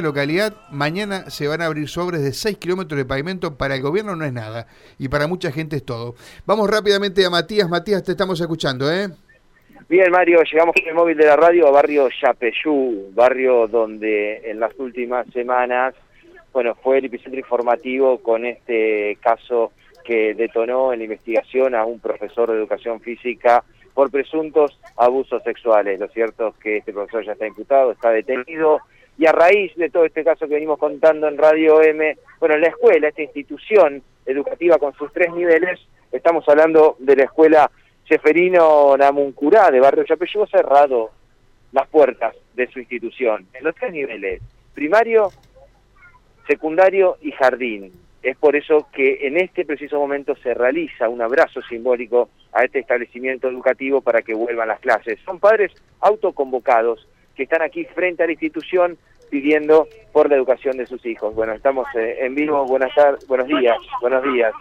localidad, mañana se van a abrir sobres de 6 kilómetros de pavimento. Para el gobierno no es nada y para mucha gente es todo. Vamos rápidamente a Matías. Matías, te estamos escuchando, ¿eh? Bien, Mario, llegamos con el móvil de la radio a barrio Yapeyú, barrio donde en las últimas semanas, bueno, fue el epicentro informativo con este caso que detonó en la investigación a un profesor de educación física por presuntos abusos sexuales. Lo cierto es que este profesor ya está imputado, está detenido y a raíz de todo este caso que venimos contando en Radio M, bueno, la escuela, esta institución educativa con sus tres niveles, estamos hablando de la escuela Cheferino Namuncurá de Barrio Chapeyú, ha cerrado las puertas de su institución en los tres niveles, primario, secundario y jardín. Es por eso que en este preciso momento se realiza un abrazo simbólico a este establecimiento educativo para que vuelvan las clases. Son padres autoconvocados que están aquí frente a la institución pidiendo por la educación de sus hijos. Bueno, estamos eh, en vivo, buenas tardes, buenos días, buenos días.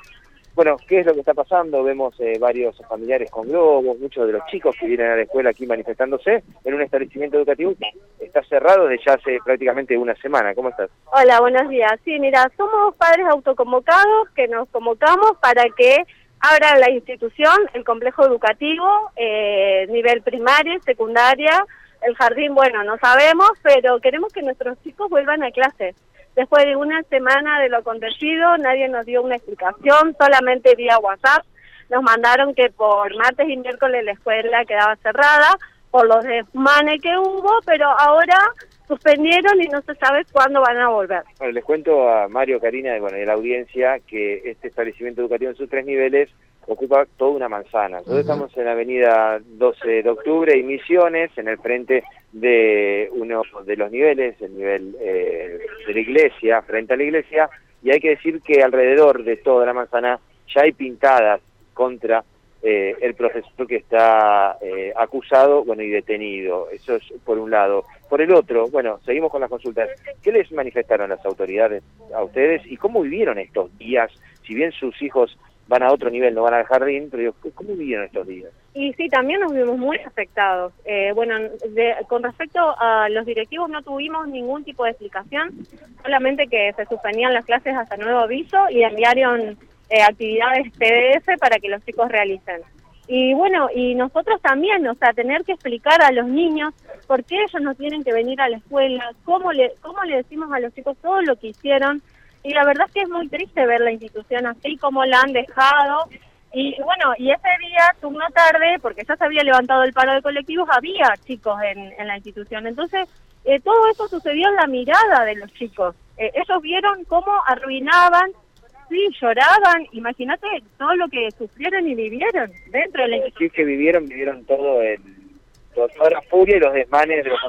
Bueno, ¿qué es lo que está pasando? Vemos eh, varios familiares con globos, muchos de los chicos que vienen a la escuela aquí manifestándose en un establecimiento educativo que está cerrado desde ya hace prácticamente una semana. ¿Cómo estás? Hola, buenos días. Sí, mira, somos padres autoconvocados que nos convocamos para que abra la institución, el complejo educativo, eh, nivel primaria, secundaria, el jardín, bueno, no sabemos, pero queremos que nuestros chicos vuelvan a clase. Después de una semana de lo acontecido, nadie nos dio una explicación, solamente vía WhatsApp. Nos mandaron que por martes y miércoles la escuela quedaba cerrada por los desmanes que hubo, pero ahora suspendieron y no se sabe cuándo van a volver. Bueno, les cuento a Mario, Karina bueno, la audiencia que este establecimiento educativo en sus tres niveles ocupa toda una manzana. Nosotros estamos en la avenida 12 de octubre y Misiones, en el frente de uno de los niveles, el nivel eh, de la iglesia, frente a la iglesia, y hay que decir que alrededor de toda la manzana ya hay pintadas contra eh, el profesor que está eh, acusado bueno y detenido. Eso es por un lado. Por el otro, bueno, seguimos con las consultas. ¿Qué les manifestaron las autoridades a ustedes y cómo vivieron estos días? Si bien sus hijos van a otro nivel, no van al jardín, pero ¿cómo vivieron estos días? Y sí, también nos vimos muy afectados. Eh, bueno, con respecto a los directivos no tuvimos ningún tipo de explicación, solamente que se suspendían las clases hasta nuevo aviso y enviaron eh, actividades PDF para que los chicos realicen. Y bueno, y nosotros también, o sea, tener que explicar a los niños por qué ellos no tienen que venir a la escuela, cómo le, cómo le decimos a los chicos todo lo que hicieron. Y la verdad es que es muy triste ver la institución así, como la han dejado. Y bueno, y ese día, turno tarde, porque ya se había levantado el paro de colectivos, había chicos en, en la institución. Entonces, eh, todo eso sucedió en la mirada de los chicos. Eh, ellos vieron cómo arruinaban sí, lloraban, imagínate todo lo que sufrieron y vivieron dentro de la Sí, que vivieron, vivieron todo el, toda la furia y los desmanes de los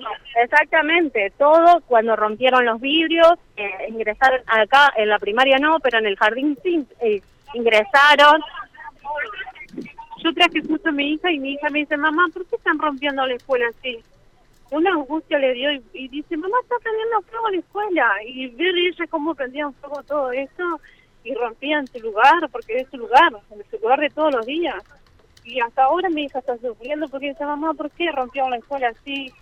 Exactamente, todo cuando rompieron los vidrios, eh, ingresaron acá, en la primaria no, pero en el jardín sí, eh, ingresaron. Yo traje justo a mi hija y mi hija me dice, mamá, ¿por qué están rompiendo la escuela así? Una angustia le dio y, dice, mamá, está prendiendo fuego la escuela. Y ver ella cómo prendían fuego todo eso y rompían su lugar, porque es su lugar, es su lugar de todos los días. Y hasta ahora mi hija está sufriendo porque dice, mamá, ¿por qué rompió la escuela así?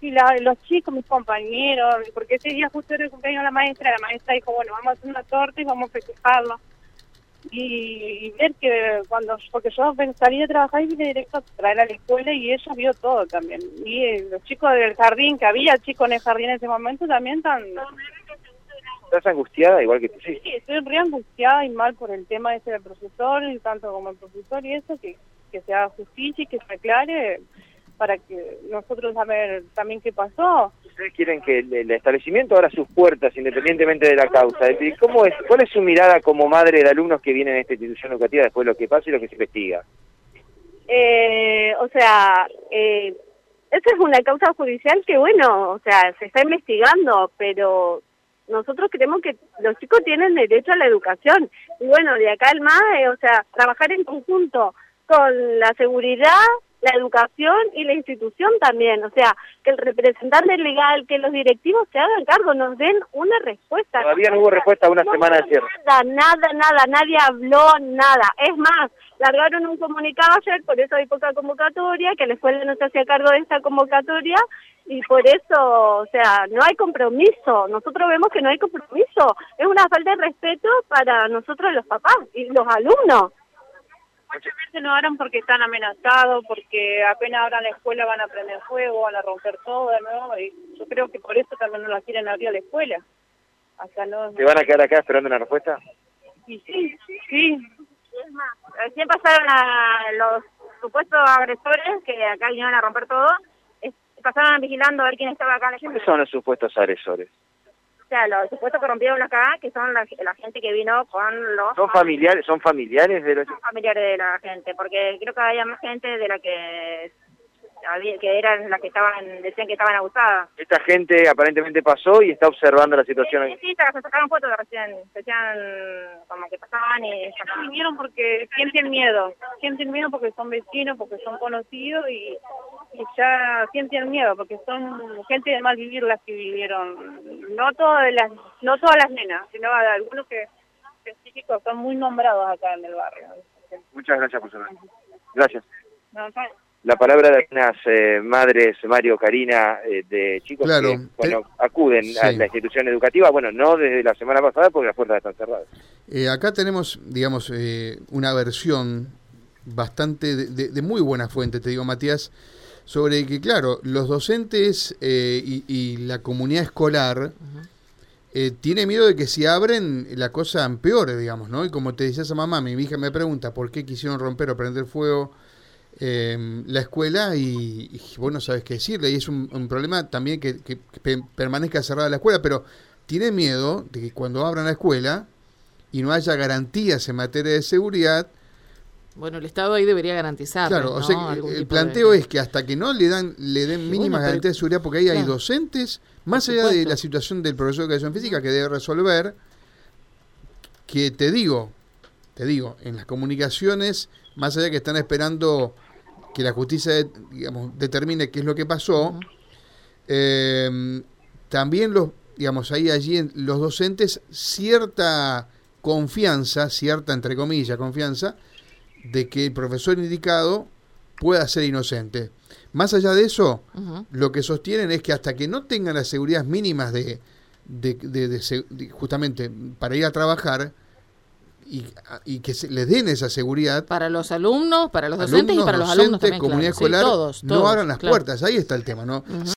Y la, los chicos, mis compañeros, porque ese día justo era el cumpleaños de la maestra, la maestra dijo, bueno, vamos a hacer una torta y vamos a festejarlo. Y, ver que cuando, porque yo salí de trabajar y vine directo a traer a la escuela y ella vio todo también. Y eh, los chicos del jardín, que había chicos en el jardín en ese momento, también están ¿Estás angustiada igual que tú? Sí, sí estoy re angustiada y mal por el tema ese del profesor, tanto como el profesor y eso, que, que se haga justicia y que se aclare para que nosotros saber también qué pasó. Ustedes quieren que el, establecimiento abra sus puertas independientemente de la causa. ¿Cómo es, ¿Cuál es su mirada como madre de alumnos que vienen a esta institución educativa después de lo que pasa y lo que se investiga? Eh, o sea, eh, esa es una causa judicial que, bueno, o sea, se está investigando, pero nosotros creemos que los chicos tienen derecho a la educación. Y bueno, de acá al MAE, o sea, trabajar en conjunto con la seguridad, la educación y la institución también. O sea, que el representante legal, que los directivos se hagan cargo, nos den una respuesta. Todavía no hubo respuesta a una semana de cierre. Nada, nada, nada, nadie habló nada. Es más, largaron un comunicado ayer, por eso hay poca convocatoria, que la escuela no se hacía cargo de esta convocatoria y por eso, o sea, no hay compromiso. Nosotros vemos que no hay compromiso. Es una falta de respeto para nosotros los papás y los alumnos. Muchas veces no harán porque están amenazados, porque apenas abran la escuela van a prender fuego, van a romper todo de nuevo. Y yo creo que por eso también no la quieren abrir a la escuela. Hasta no... ¿Se van a quedar acá esperando una respuesta? Y sí, sí. Es más, recién pasaron a los supuestos agresores que acá vinieron a romper todo. Pasaron vigilando a ver quién estaba acá en la ¿Quiénes son los supuestos agresores? O sea, los supuestos que rompieron acá, que son la, la gente que vino con los ¿Son familiares, son familiares de los familiares de la gente, porque creo que había más gente de la que había- que eran las que estaban decían que estaban abusadas. Esta gente aparentemente pasó y está observando la situación. Sí, sí, se sacaron fotos de recién, decían como que pasaban y sacaban. Vinieron porque sienten miedo, sienten miedo porque son vecinos, porque son conocidos y ya sienten miedo porque son gente de mal vivir las que vivieron. No todas las, no todas las nenas, sino algunos que específicos son muy nombrados acá en el barrio. Muchas gracias por su Gracias. No, no, La palabra de algunas eh, madres, Mario, Karina, eh, de chicos Claro, que bueno, acuden sí. a la institución educativa, bueno, no desde la semana pasada porque las puertas están cerradas. Eh, acá tenemos, digamos, eh, una versión bastante de, de- de muy buena fuente, te digo, Matías, sobre que, claro, los docentes eh, y, y la comunidad escolar eh, tiene miedo de que si abren la cosa empeore, digamos, ¿no? Y como te decía esa mamá, mi hija me pregunta por qué quisieron romper o prender fuego eh, la escuela y, y vos no sabes qué decirle. Y es un, un problema también que, que- que pe- permanezca cerrada la escuela, pero tiene miedo de que cuando abran la escuela y no haya garantías en materia de seguridad, Bueno, el Estado ahí debería garantizar. claro, o sea, el planteo de- es que hasta que no le dan le den mínimas bueno, garantías de seguridad, porque ahí hay docentes, más allá de la situación del profesor de educación física que debe resolver, que te digo, te digo, en las comunicaciones, más allá que están esperando que la justicia digamos, determine qué es lo que pasó, eh, también los, digamos, ahí allí en- los docentes cierta confianza, cierta entre comillas confianza, de que el profesor indicado pueda ser inocente. Más allá de eso, lo que sostienen es que hasta que no tengan las seguridades mínimas de, de, de- de se- de- justamente para ir a trabajar y, y que se les den esa seguridad, Para los alumnos, para los docentes y para los alumnos también. comunidad claro. Sí, escolar, todos, no abran las claro. puertas. Ahí está el tema, ¿no?